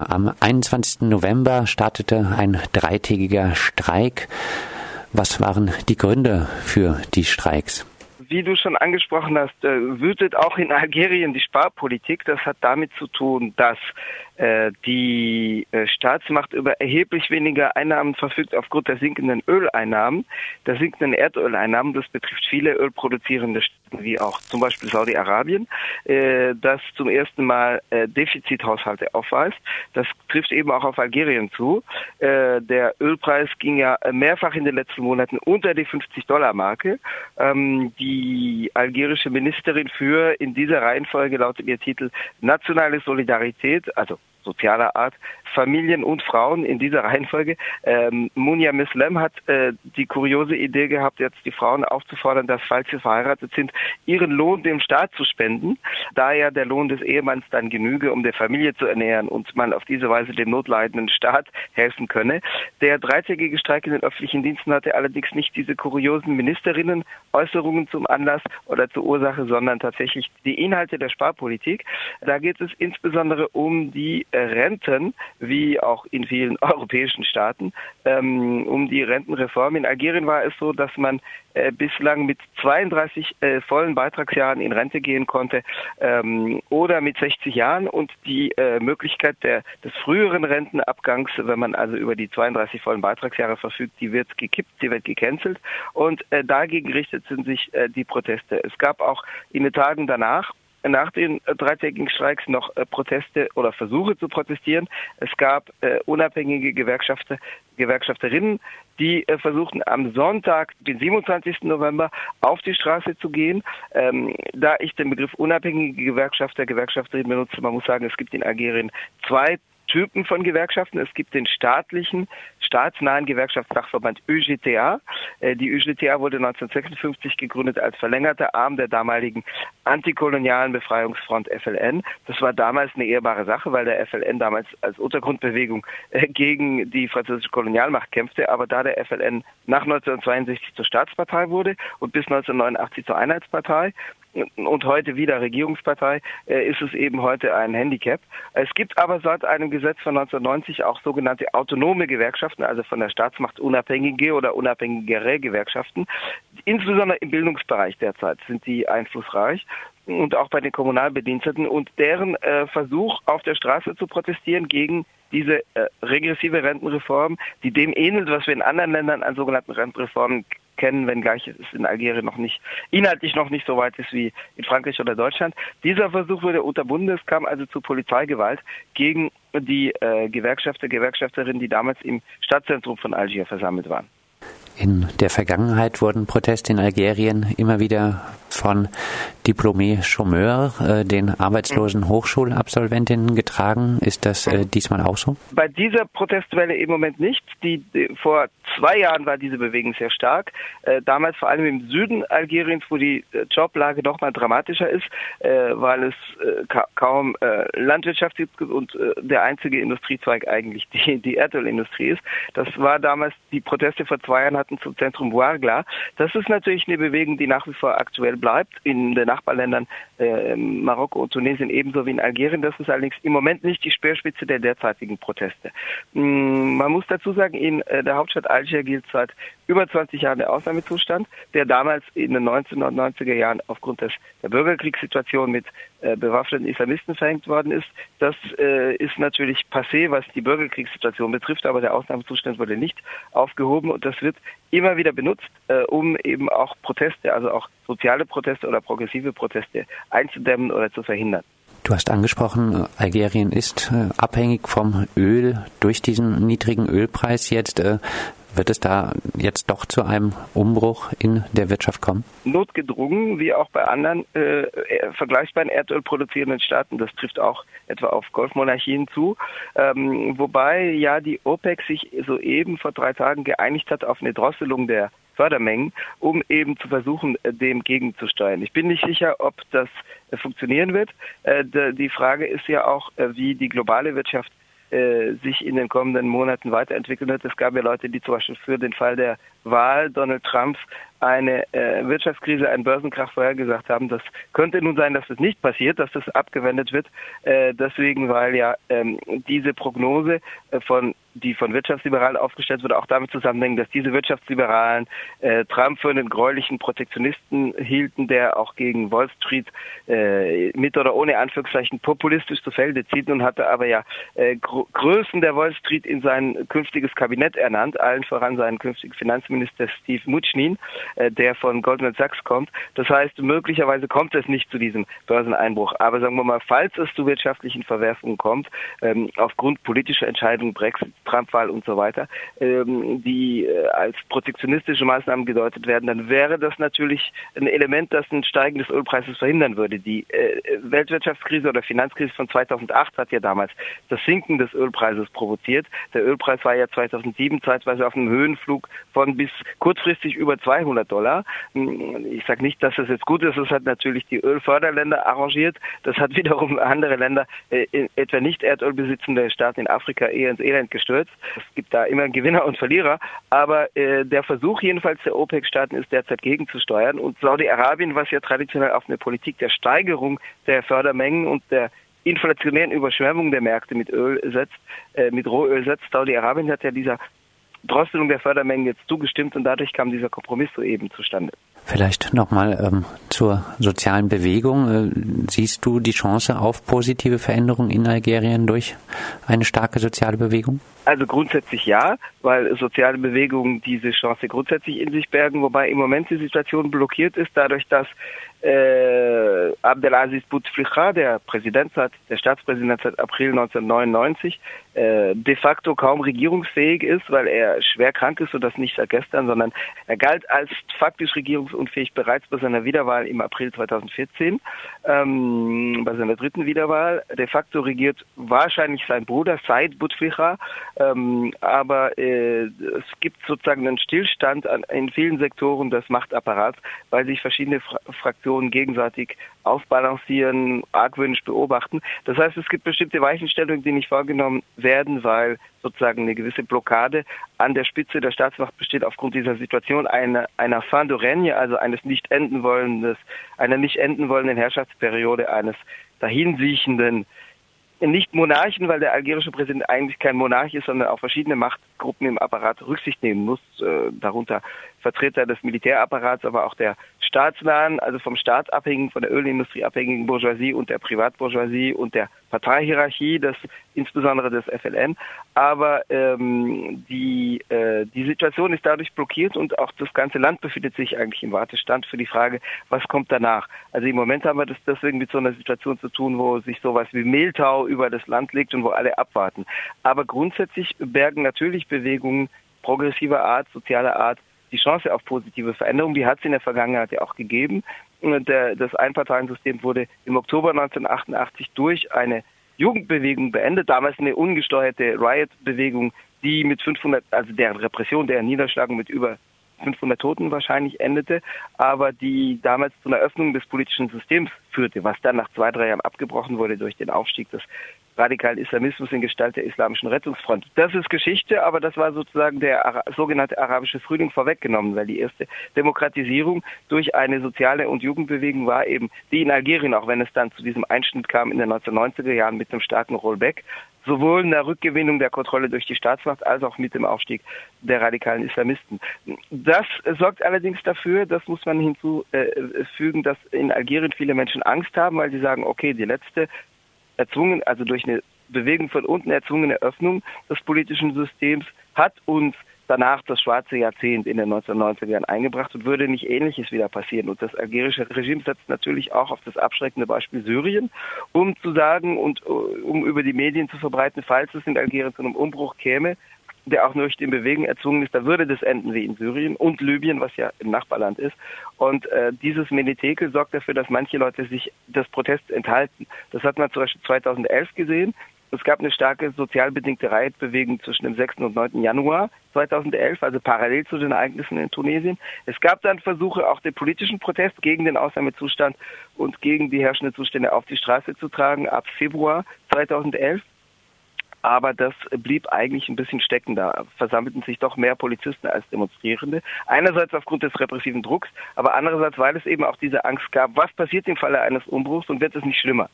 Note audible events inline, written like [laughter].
Am 21. November startete ein dreitägiger Streik. Was waren die Gründe für die Streiks? Wie du schon angesprochen hast, äh, wütet auch in Algerien die Sparpolitik. Das hat damit zu tun, dass die äh, Staatsmacht über erheblich weniger Einnahmen verfügt aufgrund der sinkenden Öleinnahmen, der sinkenden Erdöleinnahmen. Das betrifft viele ölproduzierende Staaten wie auch zum Beispiel Saudi-Arabien, äh, das zum ersten Mal Defizithaushalte aufweist. Das trifft eben auch auf Algerien zu. Der Ölpreis ging ja mehrfach in den letzten Monaten unter die 50-Dollar-Marke. Ähm, die algerische Ministerin für in dieser Reihenfolge lautet ihr Titel Nationale Solidarität, also sozialer Art, Familien und Frauen in dieser [laughs] Reihenfolge. Ähm, Munja Mislem hat äh, die kuriose Idee gehabt, jetzt die Frauen aufzufordern, dass, falls sie verheiratet sind, ihren Lohn dem Staat zu spenden, da ja der Lohn des Ehemanns dann genüge, um der Familie zu ernähren und man auf diese Weise dem notleidenden Staat helfen könne. Der dreitägige Streik in den öffentlichen Diensten hatte allerdings nicht diese kuriosen Ministerinnen-Äußerungen zum Anlass oder zur Ursache, sondern tatsächlich die Inhalte der Sparpolitik. Da geht es insbesondere um die Renten, wie auch in vielen [laughs] europäischen Staaten, ähm, um die Rentenreform. In Algerien war es so, dass man äh, bislang mit 32 äh, vollen Beitragsjahren in Rente gehen konnte ähm, oder mit 60 Jahren und die äh, Möglichkeit der, des früheren Rentenabgangs, wenn man also über die 32 vollen Beitragsjahre verfügt, die wird gekippt, die wird gecancelt und äh, dagegen richteten sich äh, die Proteste. Es gab auch in den Tagen danach nach den äh, dreitägigen Streiks noch äh, Proteste oder Versuche zu protestieren. Es gab äh, unabhängige Gewerkschafter, Gewerkschafterinnen, die versuchten am Sonntag, den 27. November, auf die Straße zu gehen. Ähm, da ich den Begriff unabhängige Gewerkschafter, Gewerkschafterin benutze, man muss sagen, es gibt in Algerien zwei Typen von Gewerkschaften. Es gibt den staatlichen, staatsnahen Gewerkschaftsfachverband ÖGTA. Äh, die ÖGTA wurde 1956 gegründet als verlängerter Arm der damaligen antikolonialen Befreiungsfront FLN. Das war damals eine ehrbare Sache, weil der FLN damals als Untergrundbewegung äh, gegen die französische Kolonialmacht kämpfte. Aber da der FLN nach 1962 zur Staatspartei wurde und bis 1989 zur Einheitspartei, und heute wieder Regierungspartei, äh, ist es eben heute ein Handicap. Es gibt aber seit einem Gesetz von 1990 auch sogenannte autonome Gewerkschaften, also von der Staatsmacht unabhängige oder unabhängigere Gewerkschaften. Insbesondere im Bildungsbereich derzeit sind die einflussreich und auch bei den Kommunalbediensteten und deren äh, Versuch auf der Straße zu protestieren gegen diese äh, regressive Rentenreform, die dem ähnelt, was wir in anderen Ländern an sogenannten Rentenreformen kennen, wenngleich es in Algerien noch nicht, inhaltlich noch nicht so weit ist wie in Frankreich oder Deutschland. Dieser Versuch wurde unterbunden. Es kam also zu Polizeigewalt gegen die äh, Gewerkschafter, Gewerkschafterinnen, die damals im Stadtzentrum von Algier versammelt waren. In der Vergangenheit wurden Proteste in Algerien immer wieder von Diplomé Chômeur, äh, den arbeitslosen Hochschulabsolventinnen, getragen. Ist das äh, diesmal auch so? Bei dieser Protestwelle im Moment nicht. Die, die, vor zwei Jahren war diese Bewegung sehr stark. Äh, damals vor allem im Süden Algeriens, wo die äh, Joblage noch mal dramatischer ist, äh, weil es äh, ka kaum Landwirtschaft gibt und der einzige Industriezweig eigentlich die, die Erdölindustrie ist. Das war damals die Proteste vor zwei Jahren hatten zum Zentrum Ouargla. Das ist natürlich eine Bewegung, die nach wie vor aktuell bleibt in den Nachbarländern äh, Marokko und Tunesien ebenso wie in Algerien. Das ist allerdings im Moment nicht die Speerspitze der derzeitigen Proteste. Mm, man muss dazu sagen, in äh, der Hauptstadt Algier gilt seit über 20 Jahren der Ausnahmezustand, der damals in den 1990er Jahren aufgrund des, der Bürgerkriegssituation mit äh, bewaffneten Islamisten verhängt worden ist. Das äh, ist natürlich passé, was die Bürgerkriegssituation betrifft, aber der Ausnahmezustand wurde nicht aufgehoben und das wird immer wieder benutzt, äh, um eben auch Proteste, also auch soziale Proteste oder progressive Proteste einzudämmen oder zu verhindern. Du hast angesprochen, Algerien ist äh, abhängig vom Öl durch diesen niedrigen Ölpreis jetzt. Äh, wird es da jetzt doch zu einem Umbruch in der Wirtschaft kommen? Notgedrungen, wie auch bei anderen äh, vergleichbaren erdölproduzierenden Staaten. Das trifft auch etwa auf Golfmonarchien zu. Ähm, wobei ja die OPEC sich soeben vor drei Tagen geeinigt hat auf eine Drosselung der Fördermengen, um eben zu versuchen, äh, dem gegenzusteuern. Ich bin nicht sicher, ob das äh, funktionieren wird. Äh, die Frage ist ja auch, wie die globale Wirtschaft äh, sich in den kommenden Monaten weiterentwickeln wird. Es gab ja Leute, die zum Beispiel für den Fall der Wahl Donald Trumps eine äh, Wirtschaftskrise, einen Börsenkrach vorhergesagt haben. Das könnte nun sein, dass das nicht passiert, dass das abgewendet wird. Äh, deswegen, weil ja ähm, diese Prognose äh, von die von Wirtschaftsliberalen aufgestellt wurde, auch damit zusammenhängen, dass diese Wirtschaftsliberalen äh, Trump für einen gräulichen Protektionisten hielten, der auch gegen Wall Street äh, mit oder ohne Anführungszeichen populistisch zu Felde zieht. Nun hatte aber ja äh, Größen der Wall Street in sein künftiges Kabinett ernannt, allen voran seinen künftigen Finanzminister Steve äh, der von Goldman Sachs kommt. Das heißt, möglicherweise kommt es nicht zu diesem Börseneinbruch. Aber sagen wir mal, falls es zu wirtschaftlichen Verwerfungen kommt, ähm, aufgrund politischer Entscheidungen, Brexit, Trump-Wahl und so weiter, ähm, die äh, als protektionistische Maßnahmen gedeutet werden, dann wäre das natürlich ein Element, das ein Steigen des Ölpreises verhindern würde. Die äh, Weltwirtschaftskrise oder Finanzkrise von 2008 hat ja damals das Sinken des Ölpreises provoziert. Der Ölpreis war ja 2007 zeitweise auf einem Höhenflug von bis kurzfristig über 200 Dollar. Hm, ich sage nicht, dass das jetzt gut ist. Das hat natürlich die Ölförderländer arrangiert. Das hat [laughs] wiederum andere Länder, äh, etwa nicht Erdöl besitzende Staaten in Afrika, eher ins Elend gestürzt. Es gibt da immer Gewinner und Verlierer. Aber äh, der Versuch jedenfalls der OPEC-Staaten ist derzeit gegenzusteuern. Und Saudi-Arabien, was ja traditionell auf eine Politik der Steigerung der Fördermengen und der inflationären Überschwemmung der Märkte mit Öl setzt, äh, mit Rohöl setzt. Saudi-Arabien hat ja dieser Drosselung der Fördermengen jetzt zugestimmt und dadurch kam dieser Kompromiss soeben zustande. Vielleicht nochmal ähm, zur sozialen Bewegung. Äh, siehst du die Chance auf positive Veränderungen in Algerien durch eine starke soziale Bewegung? Also grundsätzlich ja, weil soziale Bewegungen diese Chance grundsätzlich in sich bergen, wobei im Moment die Situation blockiert ist, dadurch, dass äh, Abdelaziz Bouteflika, der Präsident seit, der Staatspräsident seit April 1999, äh, de facto kaum regierungsfähig ist, weil er schwer krank ist und das nicht seit gestern, sondern er galt als faktisch regierungsunfähig bereits bei seiner Wiederwahl im April 2014, ähm, bei seiner dritten Wiederwahl. De facto regiert wahrscheinlich sein Bruder Said Bouteflika, ähm, aber äh, es gibt sozusagen einen Stillstand an, in vielen Sektoren des Machtapparats, weil sich verschiedene Fra Fraktionen gegenseitig aufbalancieren, argwöhnisch beobachten. Das heißt, es gibt bestimmte Weichenstellungen, die nicht vorgenommen werden, weil sozusagen eine gewisse Blockade an der Spitze der Staatsmacht besteht aufgrund dieser Situation einer, einer fin de règne, also eines nicht enden wollendes, einer nicht enden wollenden Herrschaftsperiode eines dahinsiechenden nicht Monarchen, weil der algerische Präsident eigentlich kein Monarch ist, sondern auf verschiedene Machtgruppen im Apparat Rücksicht nehmen muss, äh, darunter Vertreter des Militärapparats, aber auch der staatsnahen, also vom Staat abhängigen, von der Ölindustrie abhängigen Bourgeoisie und der Privatbourgeoisie und der Parteihierarchie, des, insbesondere des FLN. Aber ähm, die, äh, die Situation ist dadurch blockiert und auch das ganze Land befindet sich eigentlich im Wartestand für die Frage, was kommt danach. Also im Moment haben wir das deswegen mit so einer Situation zu tun, wo sich sowas wie Mehltau über das Land legt und wo alle abwarten. Aber grundsätzlich bergen natürlich Bewegungen progressiver Art, sozialer Art, die Chance auf positive Veränderung, die hat es in der Vergangenheit ja auch gegeben. Und der, das Einparteiensystem wurde im Oktober 1988 durch eine Jugendbewegung beendet, damals eine ungesteuerte Riot-Bewegung, die mit 500, also deren Repression, deren Niederschlagung mit über 500 Toten wahrscheinlich endete, aber die damals zu einer Öffnung des politischen Systems führte, was dann nach zwei, drei Jahren abgebrochen wurde durch den Aufstieg des radikalen Islamismus in Gestalt der Islamischen Rettungsfront. Das ist Geschichte, aber das war sozusagen der Ara sogenannte arabische Frühling vorweggenommen, weil die erste Demokratisierung durch eine soziale und Jugendbewegung war eben die in Algerien, auch wenn es dann zu diesem Einschnitt kam in den 1990er Jahren mit einem starken Rollback, sowohl in der Rückgewinnung der Kontrolle durch die Staatsmacht als auch mit dem Aufstieg der radikalen Islamisten. Das sorgt allerdings dafür, das muss man hinzufügen, dass in Algerien viele Menschen Angst haben, weil sie sagen, okay, die letzte erzwungen, also durch eine Bewegung von unten erzwungene Öffnung des politischen Systems hat uns danach das schwarze Jahrzehnt in den 1990er Jahren eingebracht und würde nicht Ähnliches wieder passieren. Und das algerische Regime setzt natürlich auch auf das abschreckende Beispiel Syrien, um zu sagen und um über die Medien zu verbreiten, falls es in Algerien zu einem Umbruch käme, der auch durch den Bewegen erzwungen ist, da würde das enden wie in Syrien und Libyen, was ja im Nachbarland ist. Und äh, dieses Menetekel sorgt dafür, dass manche Leute sich des Protests enthalten. Das hat man zum Beispiel 2011 gesehen. Es gab eine starke sozial bedingte Riotbewegung zwischen dem 6. und 9. Januar 2011, also parallel zu den Ereignissen in Tunesien. Es gab dann Versuche, auch den politischen Protest gegen den Ausnahmezustand und gegen die herrschenden Zustände auf die Straße zu tragen ab Februar 2011. aber das blieb eigentlich ein bisschen stecken. Da versammelten sich doch mehr Polizisten als Demonstrierende. Einerseits aufgrund des repressiven Drucks, aber andererseits, weil es eben auch diese Angst gab, was passiert im Falle eines Umbruchs und wird es nicht schlimmer.